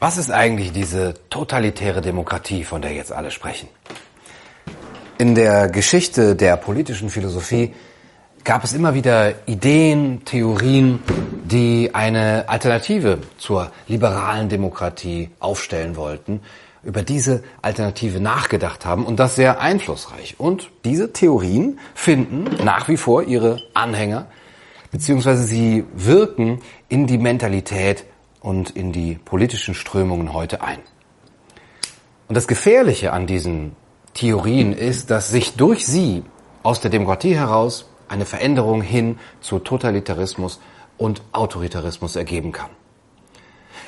Was ist eigentlich diese totalitäre Demokratie, von der jetzt alle sprechen? In der Geschichte der politischen Philosophie gab es immer wieder Ideen, Theorien, die eine Alternative zur liberalen Demokratie aufstellen wollten, über diese Alternative nachgedacht haben und das sehr einflussreich. Und diese Theorien finden nach wie vor ihre Anhänger, beziehungsweise sie wirken in die Mentalität und in die politischen Strömungen heute ein. Und das Gefährliche an diesen Theorien ist, dass sich durch sie aus der Demokratie heraus eine Veränderung hin zu Totalitarismus und Autoritarismus ergeben kann.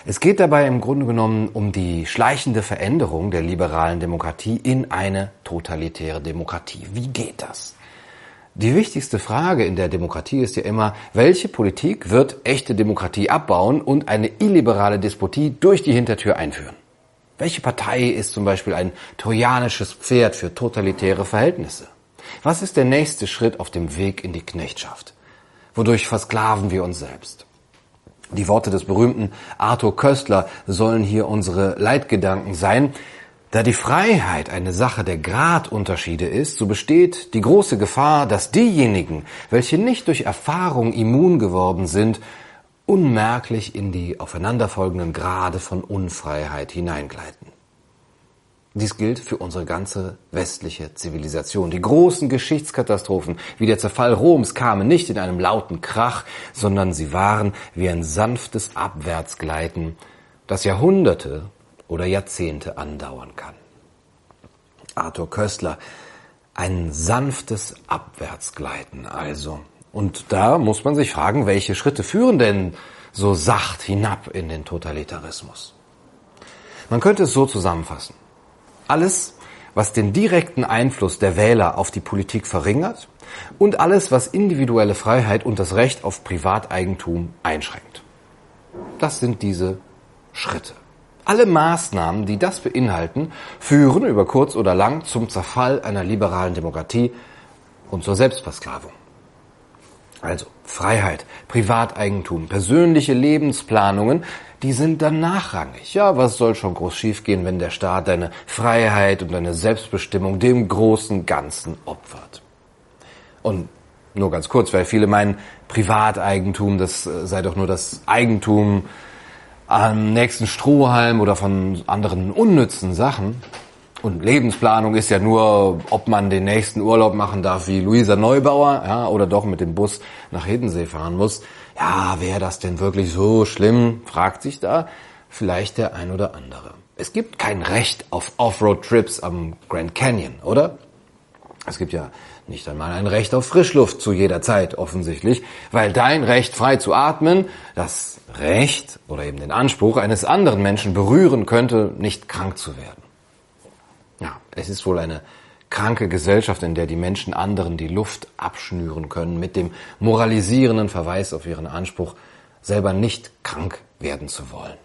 Es geht dabei im Grunde genommen um die schleichende Veränderung der liberalen Demokratie in eine totalitäre Demokratie. Wie geht das? Die wichtigste Frage in der Demokratie ist ja immer, welche Politik wird echte Demokratie abbauen und eine illiberale Despotie durch die Hintertür einführen? Welche Partei ist zum Beispiel ein trojanisches Pferd für totalitäre Verhältnisse? Was ist der nächste Schritt auf dem Weg in die Knechtschaft? Wodurch versklaven wir uns selbst? Die Worte des berühmten Arthur Köstler sollen hier unsere Leitgedanken sein. Da die Freiheit eine Sache der Gradunterschiede ist, so besteht die große Gefahr, dass diejenigen, welche nicht durch Erfahrung immun geworden sind, unmerklich in die aufeinanderfolgenden Grade von Unfreiheit hineingleiten. Dies gilt für unsere ganze westliche Zivilisation. Die großen Geschichtskatastrophen wie der Zerfall Roms kamen nicht in einem lauten Krach, sondern sie waren wie ein sanftes Abwärtsgleiten, das Jahrhunderte oder Jahrzehnte andauern kann. Arthur Köstler, ein sanftes Abwärtsgleiten also. Und da muss man sich fragen, welche Schritte führen denn so sacht hinab in den Totalitarismus? Man könnte es so zusammenfassen. Alles, was den direkten Einfluss der Wähler auf die Politik verringert und alles, was individuelle Freiheit und das Recht auf Privateigentum einschränkt. Das sind diese Schritte. Alle Maßnahmen, die das beinhalten, führen über kurz oder lang zum Zerfall einer liberalen Demokratie und zur Selbstversklavung. Also Freiheit, Privateigentum, persönliche Lebensplanungen, die sind dann nachrangig. Ja, was soll schon groß schiefgehen, wenn der Staat deine Freiheit und deine Selbstbestimmung dem großen Ganzen opfert? Und nur ganz kurz, weil viele meinen, Privateigentum, das äh, sei doch nur das Eigentum am nächsten Strohhalm oder von anderen unnützen Sachen. Und Lebensplanung ist ja nur, ob man den nächsten Urlaub machen darf wie Luisa Neubauer, ja, oder doch mit dem Bus nach Hiddensee fahren muss. Ja, wäre das denn wirklich so schlimm? Fragt sich da vielleicht der ein oder andere. Es gibt kein Recht auf Offroad-Trips am Grand Canyon, oder? Es gibt ja nicht einmal ein Recht auf Frischluft zu jeder Zeit offensichtlich, weil dein Recht frei zu atmen, das Recht oder eben den Anspruch eines anderen Menschen berühren könnte, nicht krank zu werden. Ja, es ist wohl eine kranke Gesellschaft, in der die Menschen anderen die Luft abschnüren können mit dem moralisierenden Verweis auf ihren Anspruch, selber nicht krank werden zu wollen.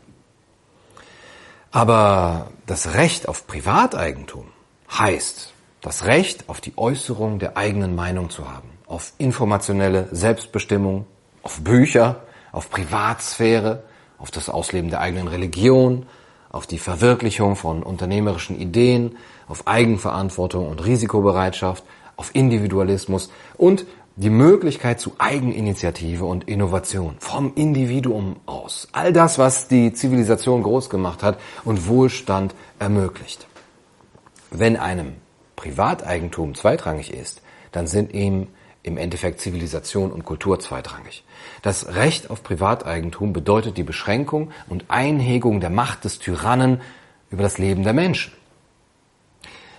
Aber das Recht auf Privateigentum heißt, das Recht auf die Äußerung der eigenen Meinung zu haben, auf informationelle Selbstbestimmung, auf Bücher, auf Privatsphäre, auf das Ausleben der eigenen Religion, auf die Verwirklichung von unternehmerischen Ideen, auf Eigenverantwortung und Risikobereitschaft, auf Individualismus und die Möglichkeit zu Eigeninitiative und Innovation vom Individuum aus. All das, was die Zivilisation groß gemacht hat und Wohlstand ermöglicht. Wenn einem Privateigentum zweitrangig ist, dann sind ihm im Endeffekt Zivilisation und Kultur zweitrangig. Das Recht auf Privateigentum bedeutet die Beschränkung und Einhegung der Macht des Tyrannen über das Leben der Menschen.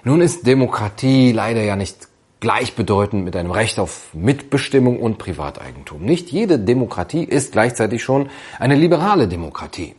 Nun ist Demokratie leider ja nicht gleichbedeutend mit einem Recht auf Mitbestimmung und Privateigentum. Nicht jede Demokratie ist gleichzeitig schon eine liberale Demokratie.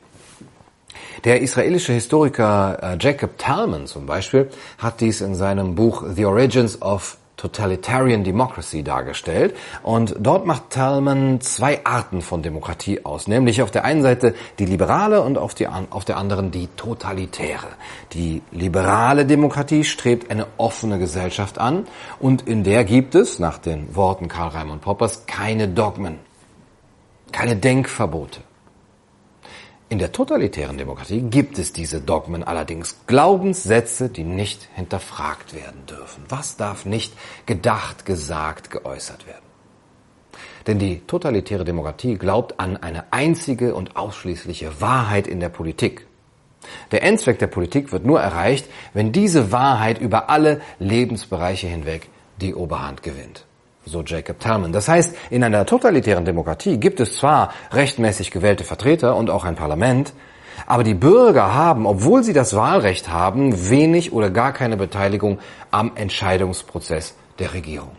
Der israelische Historiker äh, Jacob Talman zum Beispiel hat dies in seinem Buch The Origins of Totalitarian Democracy dargestellt. Und dort macht Talman zwei Arten von Demokratie aus, nämlich auf der einen Seite die liberale und auf, die, auf der anderen die totalitäre. Die liberale Demokratie strebt eine offene Gesellschaft an und in der gibt es, nach den Worten Karl Raimund Poppers, keine Dogmen, keine Denkverbote. In der totalitären Demokratie gibt es diese Dogmen allerdings, Glaubenssätze, die nicht hinterfragt werden dürfen. Was darf nicht gedacht, gesagt, geäußert werden? Denn die totalitäre Demokratie glaubt an eine einzige und ausschließliche Wahrheit in der Politik. Der Endzweck der Politik wird nur erreicht, wenn diese Wahrheit über alle Lebensbereiche hinweg die Oberhand gewinnt. So Jacob Talman. Das heißt, in einer totalitären Demokratie gibt es zwar rechtmäßig gewählte Vertreter und auch ein Parlament, aber die Bürger haben, obwohl sie das Wahlrecht haben, wenig oder gar keine Beteiligung am Entscheidungsprozess der Regierung.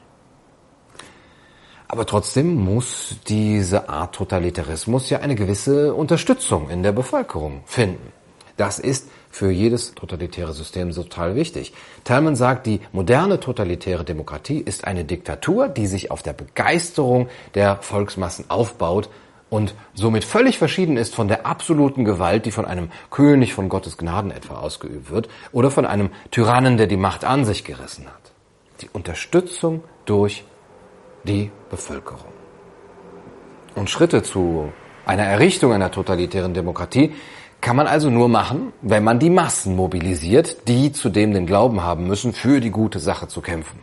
Aber trotzdem muss diese Art Totalitarismus ja eine gewisse Unterstützung in der Bevölkerung finden. Das ist für jedes totalitäre System total wichtig. Talman sagt, die moderne totalitäre Demokratie ist eine Diktatur, die sich auf der Begeisterung der Volksmassen aufbaut und somit völlig verschieden ist von der absoluten Gewalt, die von einem König von Gottes Gnaden etwa ausgeübt wird oder von einem Tyrannen, der die Macht an sich gerissen hat. Die Unterstützung durch die Bevölkerung. Und Schritte zu einer Errichtung einer totalitären Demokratie kann man also nur machen, wenn man die Massen mobilisiert, die zudem den Glauben haben müssen, für die gute Sache zu kämpfen.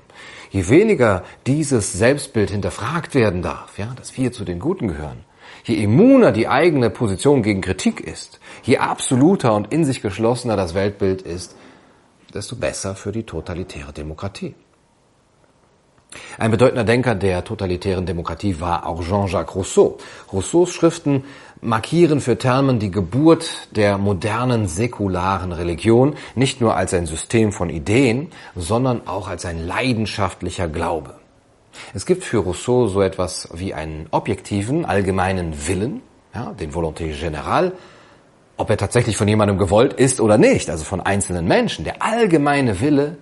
Je weniger dieses Selbstbild hinterfragt werden darf, ja, dass wir zu den Guten gehören, je immuner die eigene Position gegen Kritik ist, je absoluter und in sich geschlossener das Weltbild ist, desto besser für die totalitäre Demokratie. Ein bedeutender Denker der totalitären Demokratie war auch Jean-Jacques Rousseau. Rousseaus Schriften markieren für Thelman die Geburt der modernen säkularen Religion, nicht nur als ein System von Ideen, sondern auch als ein leidenschaftlicher Glaube. Es gibt für Rousseau so etwas wie einen objektiven, allgemeinen Willen, ja, den Volonté générale, ob er tatsächlich von jemandem gewollt ist oder nicht, also von einzelnen Menschen. Der allgemeine Wille,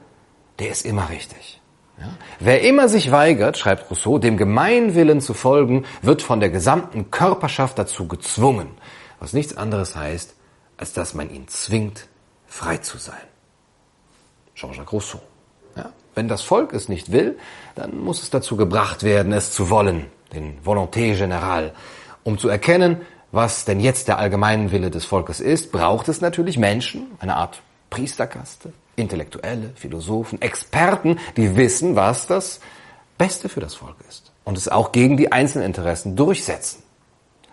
der ist immer richtig. Ja? Wer immer sich weigert, schreibt Rousseau, dem Gemeinwillen zu folgen, wird von der gesamten Körperschaft dazu gezwungen, was nichts anderes heißt, als dass man ihn zwingt, frei zu sein. Jean-Jacques Rousseau. Ja? Wenn das Volk es nicht will, dann muss es dazu gebracht werden, es zu wollen, den Volonté générale. Um zu erkennen, was denn jetzt der allgemeine Wille des Volkes ist, braucht es natürlich Menschen, eine Art Priesterkaste, Intellektuelle, Philosophen, Experten, die wissen, was das Beste für das Volk ist und es auch gegen die Einzelinteressen durchsetzen.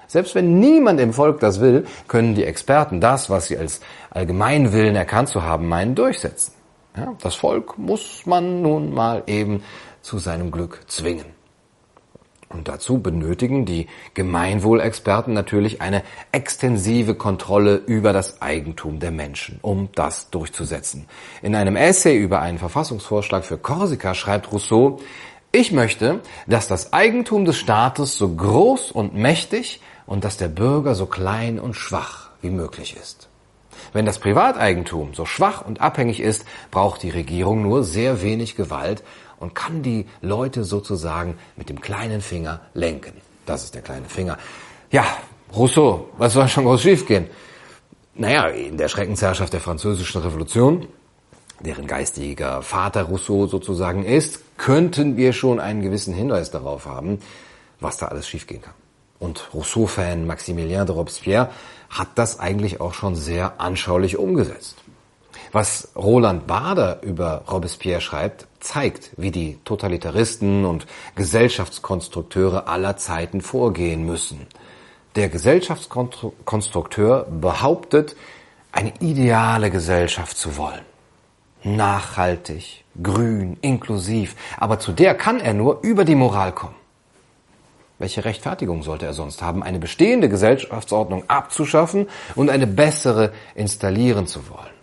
Selbst wenn niemand im Volk das will, können die Experten das, was sie als Allgemeinwillen erkannt zu haben meinen, durchsetzen. Ja, das Volk muss man nun mal eben zu seinem Glück zwingen. Und dazu benötigen die Gemeinwohlexperten natürlich eine extensive Kontrolle über das Eigentum der Menschen, um das durchzusetzen. In einem Essay über einen Verfassungsvorschlag für Korsika schreibt Rousseau, ich möchte, dass das Eigentum des Staates so groß und mächtig und dass der Bürger so klein und schwach wie möglich ist. Wenn das Privateigentum so schwach und abhängig ist, braucht die Regierung nur sehr wenig Gewalt und kann die Leute sozusagen mit dem kleinen Finger lenken. Das ist der kleine Finger. Ja, Rousseau, was soll schon groß schiefgehen? Naja, in der Schreckensherrschaft der französischen Revolution, deren geistiger Vater Rousseau sozusagen ist, könnten wir schon einen gewissen Hinweis darauf haben, was da alles schiefgehen kann. Und Rousseau-Fan Maximilien de Robespierre hat das eigentlich auch schon sehr anschaulich umgesetzt. Was Roland Bader über Robespierre schreibt, zeigt, wie die Totalitaristen und Gesellschaftskonstrukteure aller Zeiten vorgehen müssen. Der Gesellschaftskonstrukteur behauptet, eine ideale Gesellschaft zu wollen. Nachhaltig, grün, inklusiv, aber zu der kann er nur über die Moral kommen. Welche Rechtfertigung sollte er sonst haben, eine bestehende Gesellschaftsordnung abzuschaffen und eine bessere installieren zu wollen?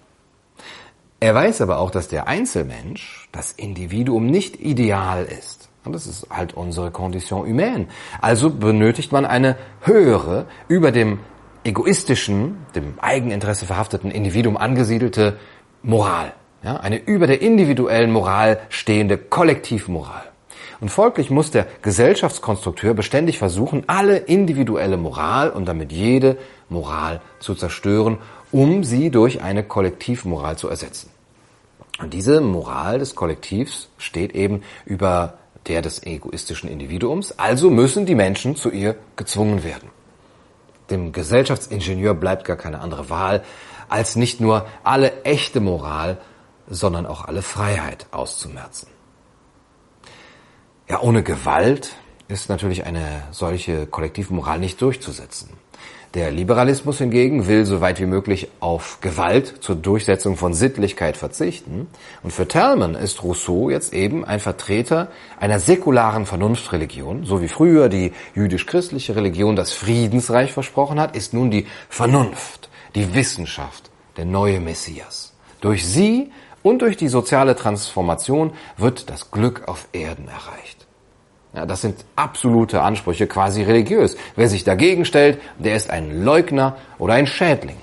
Er weiß aber auch, dass der Einzelmensch, das Individuum nicht ideal ist. Und das ist halt unsere Condition humaine. Also benötigt man eine höhere, über dem egoistischen, dem Eigeninteresse verhafteten Individuum angesiedelte Moral. Ja, eine über der individuellen Moral stehende Kollektivmoral. Und folglich muss der Gesellschaftskonstrukteur beständig versuchen, alle individuelle Moral und damit jede Moral zu zerstören um sie durch eine Kollektivmoral zu ersetzen. Und diese Moral des Kollektivs steht eben über der des egoistischen Individuums, also müssen die Menschen zu ihr gezwungen werden. Dem Gesellschaftsingenieur bleibt gar keine andere Wahl, als nicht nur alle echte Moral, sondern auch alle Freiheit auszumerzen. Ja, ohne Gewalt ist natürlich eine solche Kollektivmoral nicht durchzusetzen. Der Liberalismus hingegen will so weit wie möglich auf Gewalt zur Durchsetzung von Sittlichkeit verzichten. Und für Talman ist Rousseau jetzt eben ein Vertreter einer säkularen Vernunftreligion. So wie früher die jüdisch-christliche Religion das Friedensreich versprochen hat, ist nun die Vernunft, die Wissenschaft, der neue Messias. Durch sie und durch die soziale Transformation wird das Glück auf Erden erreicht. Ja, das sind absolute Ansprüche, quasi religiös. Wer sich dagegen stellt, der ist ein Leugner oder ein Schädling.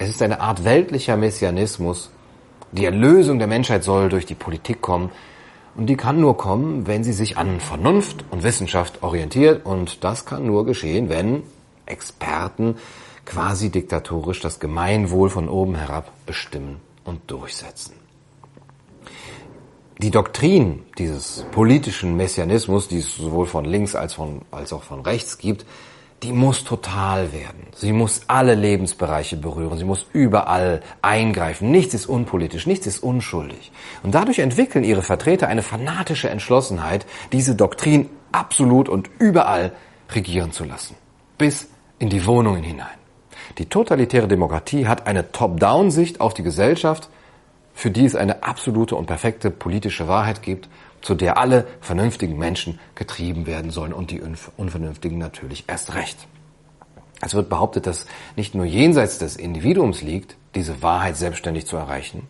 Es ist eine Art weltlicher Messianismus. Die Erlösung der Menschheit soll durch die Politik kommen. Und die kann nur kommen, wenn sie sich an Vernunft und Wissenschaft orientiert. Und das kann nur geschehen, wenn Experten quasi diktatorisch das Gemeinwohl von oben herab bestimmen und durchsetzen die Doktrin dieses politischen Messianismus, die es sowohl von links als, von, als auch von rechts gibt, die muss total werden. Sie muss alle Lebensbereiche berühren. Sie muss überall eingreifen. Nichts ist unpolitisch, nichts ist unschuldig. Und dadurch entwickeln ihre Vertreter eine fanatische Entschlossenheit, diese Doktrin absolut und überall regieren zu lassen. Bis in die Wohnungen hinein. Die totalitäre Demokratie hat eine Top-Down-Sicht auf die Gesellschaft, für die es eine absolute und perfekte politische Wahrheit gibt, zu der alle vernünftigen Menschen getrieben werden sollen und die Unvernünftigen natürlich erst recht. Es wird behauptet, dass nicht nur jenseits des Individuums liegt, diese Wahrheit selbstständig zu erreichen,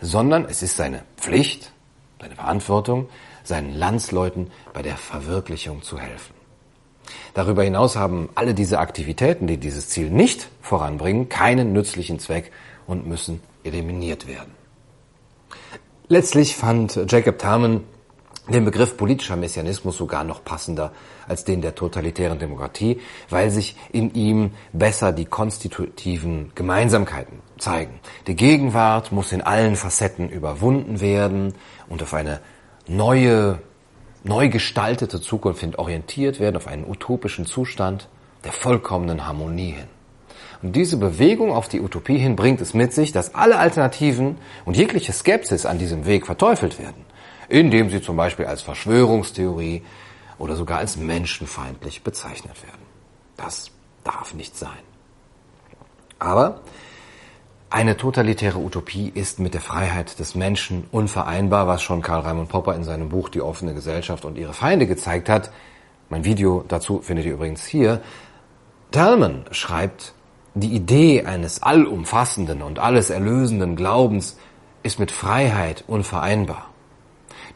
sondern es ist seine Pflicht, seine Verantwortung, seinen Landsleuten bei der Verwirklichung zu helfen. Darüber hinaus haben alle diese Aktivitäten, die dieses Ziel nicht voranbringen, keinen nützlichen Zweck und müssen eliminiert werden. Letztlich fand Jacob Talman den Begriff politischer Messianismus sogar noch passender als den der totalitären Demokratie, weil sich in ihm besser die konstitutiven Gemeinsamkeiten zeigen. Die Gegenwart muss in allen Facetten überwunden werden und auf eine neue, neu gestaltete Zukunft hin orientiert werden, auf einen utopischen Zustand der vollkommenen Harmonie hin. Und diese Bewegung auf die Utopie hin bringt es mit sich, dass alle Alternativen und jegliche Skepsis an diesem Weg verteufelt werden, indem sie zum Beispiel als Verschwörungstheorie oder sogar als menschenfeindlich bezeichnet werden. Das darf nicht sein. Aber eine totalitäre Utopie ist mit der Freiheit des Menschen unvereinbar, was schon Karl Raimund Popper in seinem Buch Die offene Gesellschaft und ihre Feinde gezeigt hat. Mein Video dazu findet ihr übrigens hier. Talman schreibt, die Idee eines allumfassenden und alles erlösenden Glaubens ist mit Freiheit unvereinbar.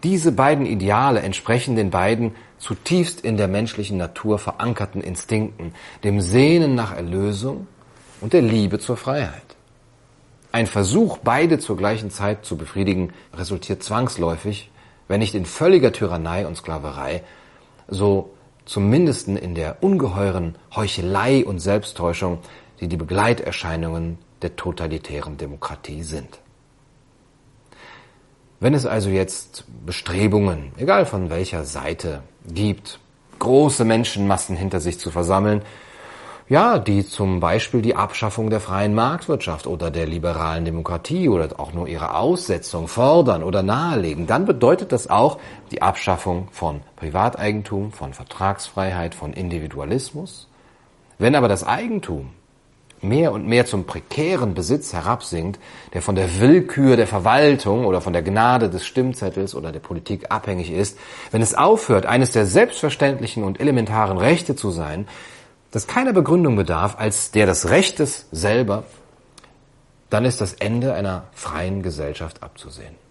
Diese beiden Ideale entsprechen den beiden zutiefst in der menschlichen Natur verankerten Instinkten, dem Sehnen nach Erlösung und der Liebe zur Freiheit. Ein Versuch, beide zur gleichen Zeit zu befriedigen, resultiert zwangsläufig, wenn nicht in völliger Tyrannei und Sklaverei, so zumindest in der ungeheuren Heuchelei und Selbsttäuschung, die die Begleiterscheinungen der totalitären Demokratie sind. Wenn es also jetzt Bestrebungen, egal von welcher Seite, gibt, große Menschenmassen hinter sich zu versammeln, ja, die zum Beispiel die Abschaffung der freien Marktwirtschaft oder der liberalen Demokratie oder auch nur ihre Aussetzung fordern oder nahelegen, dann bedeutet das auch die Abschaffung von Privateigentum, von Vertragsfreiheit, von Individualismus. Wenn aber das Eigentum mehr und mehr zum prekären Besitz herabsinkt, der von der Willkür der Verwaltung oder von der Gnade des Stimmzettels oder der Politik abhängig ist, wenn es aufhört, eines der selbstverständlichen und elementaren Rechte zu sein, das keiner Begründung bedarf als der des Rechtes selber, dann ist das Ende einer freien Gesellschaft abzusehen.